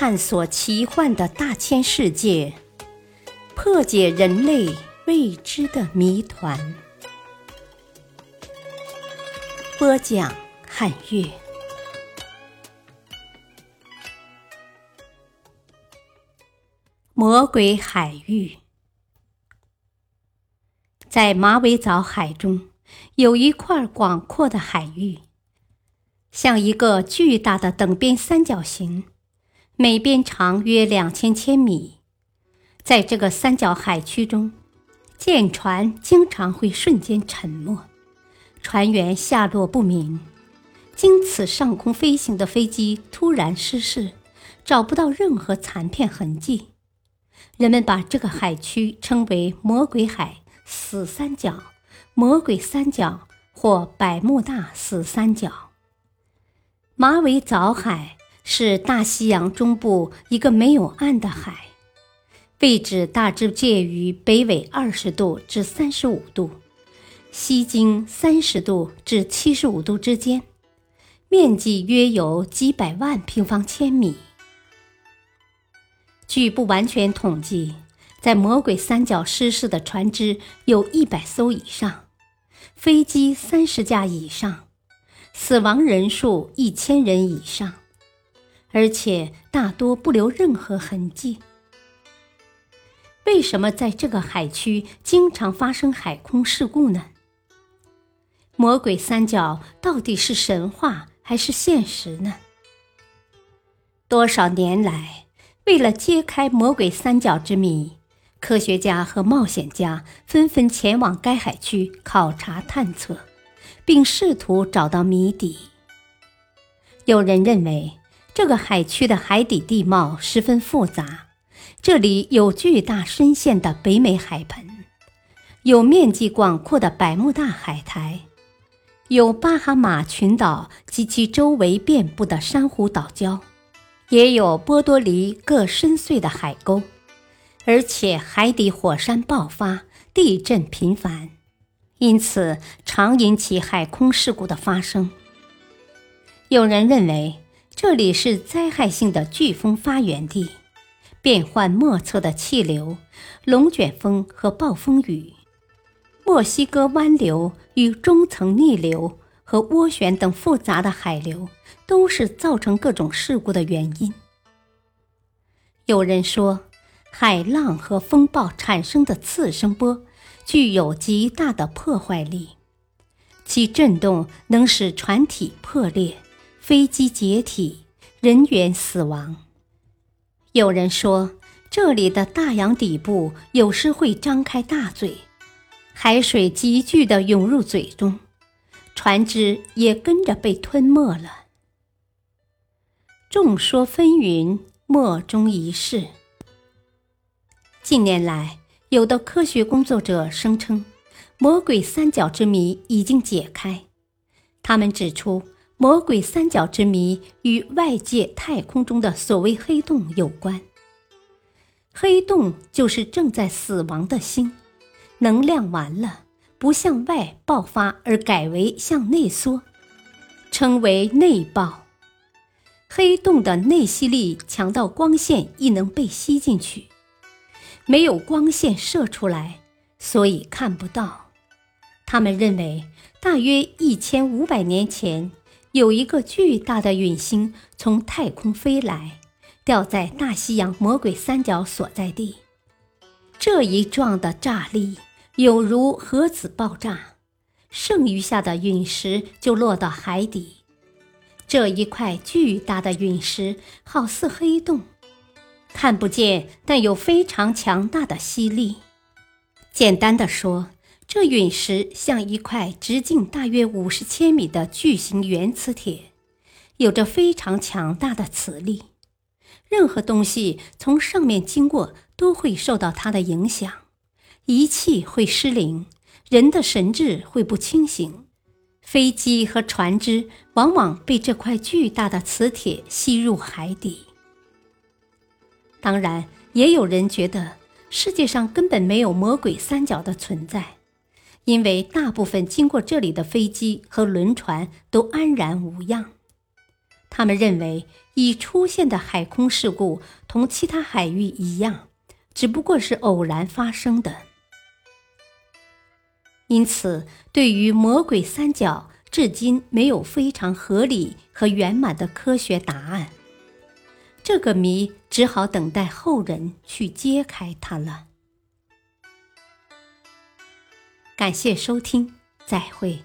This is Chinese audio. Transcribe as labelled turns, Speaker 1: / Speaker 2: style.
Speaker 1: 探索奇幻的大千世界，破解人类未知的谜团。播讲：汉乐。魔鬼海域，在马尾藻海中有一块广阔的海域，像一个巨大的等边三角形。每边长约两千千米，在这个三角海区中，舰船经常会瞬间沉没，船员下落不明。经此上空飞行的飞机突然失事，找不到任何残片痕迹。人们把这个海区称为“魔鬼海死三角”、“魔鬼三角”或“百慕大死三角”。马尾藻海。是大西洋中部一个没有岸的海，位置大致介于北纬二十度至三十五度，西经三十度至七十五度之间，面积约有几百万平方千米。据不完全统计，在魔鬼三角失事的船只有一百艘以上，飞机三十架以上，死亡人数一千人以上。而且大多不留任何痕迹。为什么在这个海区经常发生海空事故呢？魔鬼三角到底是神话还是现实呢？多少年来，为了揭开魔鬼三角之谜，科学家和冒险家纷纷前往该海区考察探测，并试图找到谜底。有人认为。这个海区的海底地貌十分复杂，这里有巨大深陷的北美海盆，有面积广阔的百慕大海苔，有巴哈马群岛及其周围遍布的珊瑚岛礁，也有波多黎各深邃的海沟，而且海底火山爆发，地震频繁，因此常引起海空事故的发生。有人认为。这里是灾害性的飓风发源地，变幻莫测的气流、龙卷风和暴风雨，墨西哥湾流与中层逆流和涡旋等复杂的海流，都是造成各种事故的原因。有人说，海浪和风暴产生的次声波具有极大的破坏力，其震动能使船体破裂。飞机解体，人员死亡。有人说，这里的大洋底部有时会张开大嘴，海水急剧地涌入嘴中，船只也跟着被吞没了。众说纷纭，莫衷一是。近年来，有的科学工作者声称，魔鬼三角之谜已经解开。他们指出。魔鬼三角之谜与外界太空中的所谓黑洞有关。黑洞就是正在死亡的星，能量完了，不向外爆发，而改为向内缩，称为内爆。黑洞的内吸力强到光线亦能被吸进去，没有光线射出来，所以看不到。他们认为，大约一千五百年前。有一个巨大的陨星从太空飞来，掉在大西洋魔鬼三角所在地。这一撞的炸力有如核子爆炸，剩余下的陨石就落到海底。这一块巨大的陨石好似黑洞，看不见，但有非常强大的吸力。简单的说。这陨石像一块直径大约五十千米的巨型原磁铁，有着非常强大的磁力。任何东西从上面经过都会受到它的影响，仪器会失灵，人的神智会不清醒，飞机和船只往往被这块巨大的磁铁吸入海底。当然，也有人觉得世界上根本没有魔鬼三角的存在。因为大部分经过这里的飞机和轮船都安然无恙，他们认为已出现的海空事故同其他海域一样，只不过是偶然发生的。因此，对于魔鬼三角，至今没有非常合理和圆满的科学答案。这个谜只好等待后人去揭开它了。感谢收听，再会。